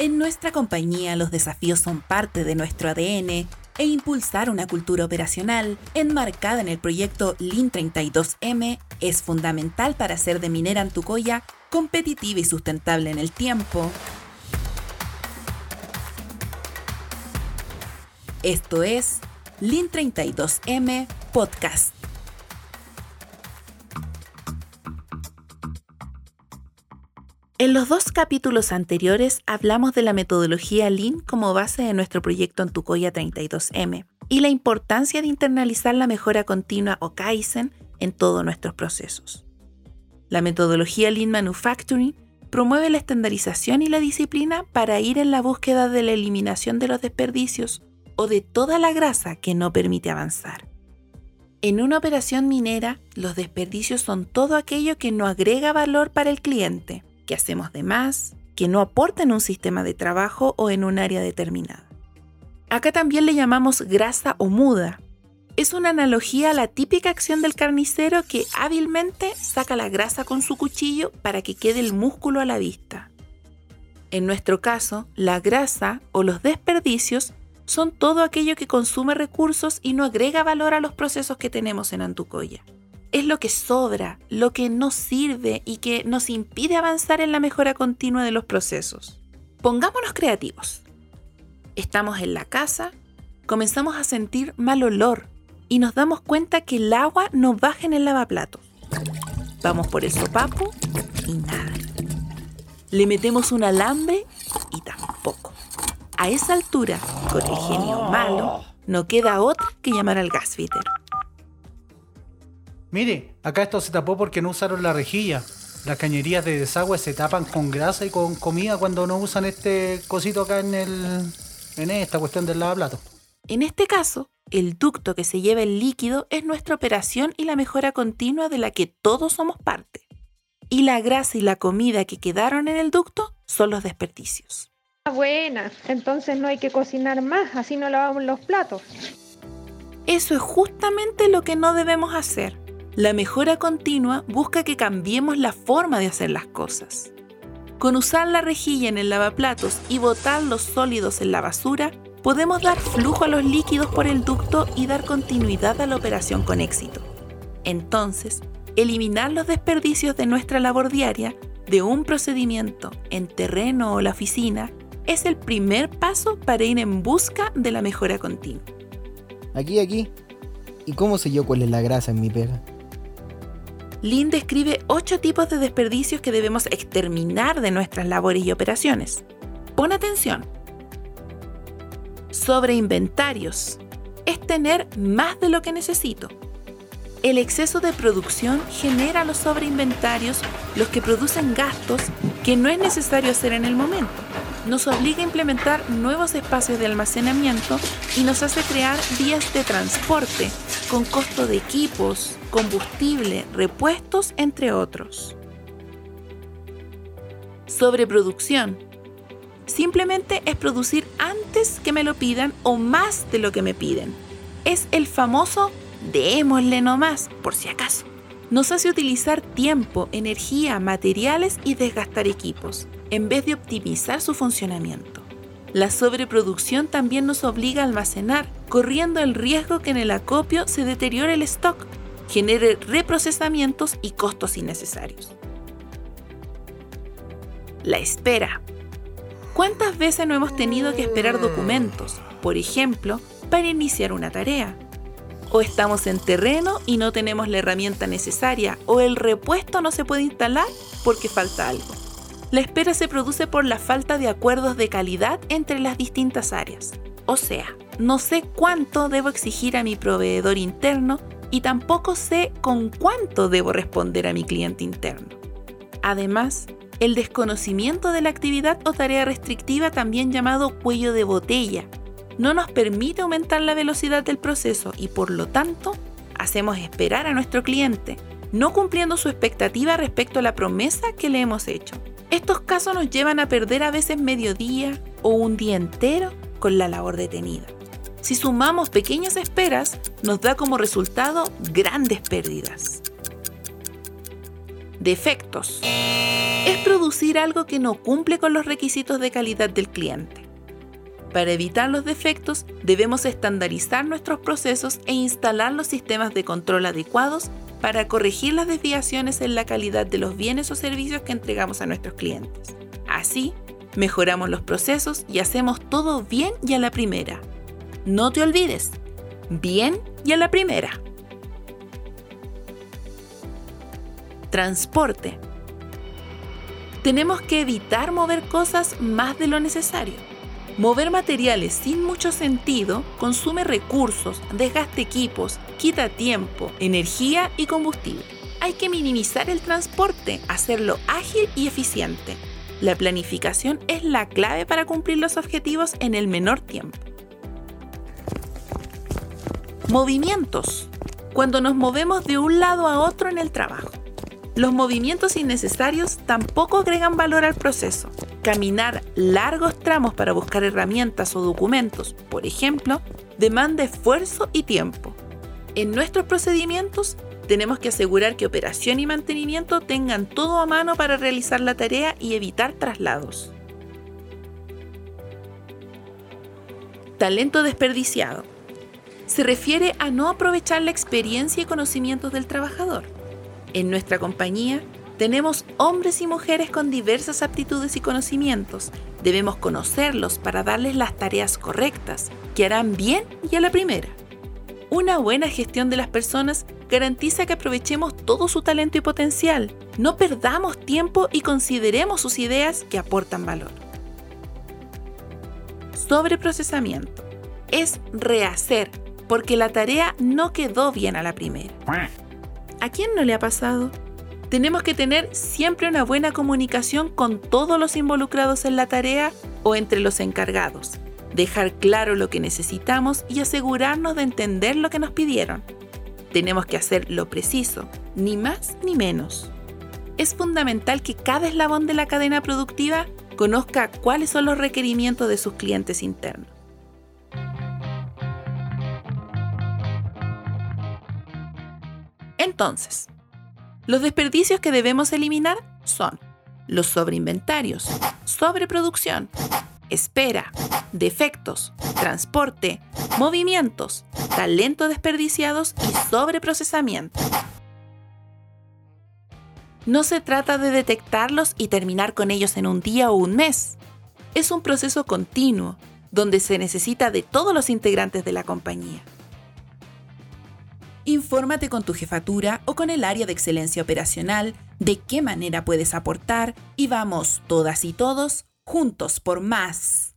En nuestra compañía los desafíos son parte de nuestro ADN e impulsar una cultura operacional enmarcada en el proyecto Lean 32M es fundamental para hacer de Minera Antucoya competitiva y sustentable en el tiempo. Esto es Lean 32M Podcast. En los dos capítulos anteriores hablamos de la metodología Lean como base de nuestro proyecto Antucoya 32M y la importancia de internalizar la mejora continua o Kaizen en todos nuestros procesos. La metodología Lean Manufacturing promueve la estandarización y la disciplina para ir en la búsqueda de la eliminación de los desperdicios o de toda la grasa que no permite avanzar. En una operación minera, los desperdicios son todo aquello que no agrega valor para el cliente que hacemos de más, que no aporta en un sistema de trabajo o en un área determinada. Acá también le llamamos grasa o muda. Es una analogía a la típica acción del carnicero que hábilmente saca la grasa con su cuchillo para que quede el músculo a la vista. En nuestro caso, la grasa o los desperdicios son todo aquello que consume recursos y no agrega valor a los procesos que tenemos en Antucoya es lo que sobra, lo que no sirve y que nos impide avanzar en la mejora continua de los procesos. Pongámonos creativos. Estamos en la casa, comenzamos a sentir mal olor y nos damos cuenta que el agua no baja en el lavaplatos. Vamos por el sopapo y nada. Le metemos un alambre y tampoco. A esa altura, con el genio malo, no queda otra que llamar al gasfitter. Mire, acá esto se tapó porque no usaron la rejilla. Las cañerías de desagüe se tapan con grasa y con comida cuando no usan este cosito acá en el en esta cuestión del lavaplato. En este caso, el ducto que se lleva el líquido es nuestra operación y la mejora continua de la que todos somos parte. Y la grasa y la comida que quedaron en el ducto son los desperdicios. Buena, entonces no hay que cocinar más, así no lavamos los platos. Eso es justamente lo que no debemos hacer. La mejora continua busca que cambiemos la forma de hacer las cosas. Con usar la rejilla en el lavaplatos y botar los sólidos en la basura, podemos dar flujo a los líquidos por el ducto y dar continuidad a la operación con éxito. Entonces, eliminar los desperdicios de nuestra labor diaria de un procedimiento en terreno o la oficina es el primer paso para ir en busca de la mejora continua. Aquí, aquí. ¿Y cómo sé yo cuál es la grasa en mi pega? Lynn describe ocho tipos de desperdicios que debemos exterminar de nuestras labores y operaciones. Pon atención. Sobre inventarios. Es tener más de lo que necesito. El exceso de producción genera los sobreinventarios, los que producen gastos que no es necesario hacer en el momento nos obliga a implementar nuevos espacios de almacenamiento y nos hace crear vías de transporte con costo de equipos, combustible, repuestos, entre otros. Sobreproducción. Simplemente es producir antes que me lo pidan o más de lo que me piden. Es el famoso démosle nomás, por si acaso. Nos hace utilizar tiempo, energía, materiales y desgastar equipos en vez de optimizar su funcionamiento. La sobreproducción también nos obliga a almacenar, corriendo el riesgo que en el acopio se deteriore el stock, genere reprocesamientos y costos innecesarios. La espera. ¿Cuántas veces no hemos tenido que esperar documentos, por ejemplo, para iniciar una tarea? O estamos en terreno y no tenemos la herramienta necesaria, o el repuesto no se puede instalar porque falta algo. La espera se produce por la falta de acuerdos de calidad entre las distintas áreas. O sea, no sé cuánto debo exigir a mi proveedor interno y tampoco sé con cuánto debo responder a mi cliente interno. Además, el desconocimiento de la actividad o tarea restrictiva, también llamado cuello de botella, no nos permite aumentar la velocidad del proceso y por lo tanto hacemos esperar a nuestro cliente, no cumpliendo su expectativa respecto a la promesa que le hemos hecho. Estos casos nos llevan a perder a veces medio día o un día entero con la labor detenida. Si sumamos pequeñas esperas, nos da como resultado grandes pérdidas. Defectos. Es producir algo que no cumple con los requisitos de calidad del cliente. Para evitar los defectos, debemos estandarizar nuestros procesos e instalar los sistemas de control adecuados para corregir las desviaciones en la calidad de los bienes o servicios que entregamos a nuestros clientes. Así, mejoramos los procesos y hacemos todo bien y a la primera. No te olvides, bien y a la primera. Transporte. Tenemos que evitar mover cosas más de lo necesario. Mover materiales sin mucho sentido consume recursos, desgaste equipos, quita tiempo, energía y combustible. Hay que minimizar el transporte, hacerlo ágil y eficiente. La planificación es la clave para cumplir los objetivos en el menor tiempo. Movimientos. Cuando nos movemos de un lado a otro en el trabajo. Los movimientos innecesarios tampoco agregan valor al proceso. Caminar largos tramos para buscar herramientas o documentos, por ejemplo, demanda esfuerzo y tiempo. En nuestros procedimientos tenemos que asegurar que operación y mantenimiento tengan todo a mano para realizar la tarea y evitar traslados. Talento desperdiciado. Se refiere a no aprovechar la experiencia y conocimientos del trabajador. En nuestra compañía tenemos hombres y mujeres con diversas aptitudes y conocimientos. Debemos conocerlos para darles las tareas correctas, que harán bien y a la primera. Una buena gestión de las personas garantiza que aprovechemos todo su talento y potencial. No perdamos tiempo y consideremos sus ideas que aportan valor. Sobreprocesamiento. Es rehacer, porque la tarea no quedó bien a la primera. ¿A quién no le ha pasado? Tenemos que tener siempre una buena comunicación con todos los involucrados en la tarea o entre los encargados. Dejar claro lo que necesitamos y asegurarnos de entender lo que nos pidieron. Tenemos que hacer lo preciso, ni más ni menos. Es fundamental que cada eslabón de la cadena productiva conozca cuáles son los requerimientos de sus clientes internos. Entonces, los desperdicios que debemos eliminar son los sobreinventarios, sobreproducción, espera, defectos, transporte, movimientos, talento desperdiciados y sobreprocesamiento. No se trata de detectarlos y terminar con ellos en un día o un mes. Es un proceso continuo, donde se necesita de todos los integrantes de la compañía. Infórmate con tu jefatura o con el área de excelencia operacional de qué manera puedes aportar y vamos todas y todos juntos por más.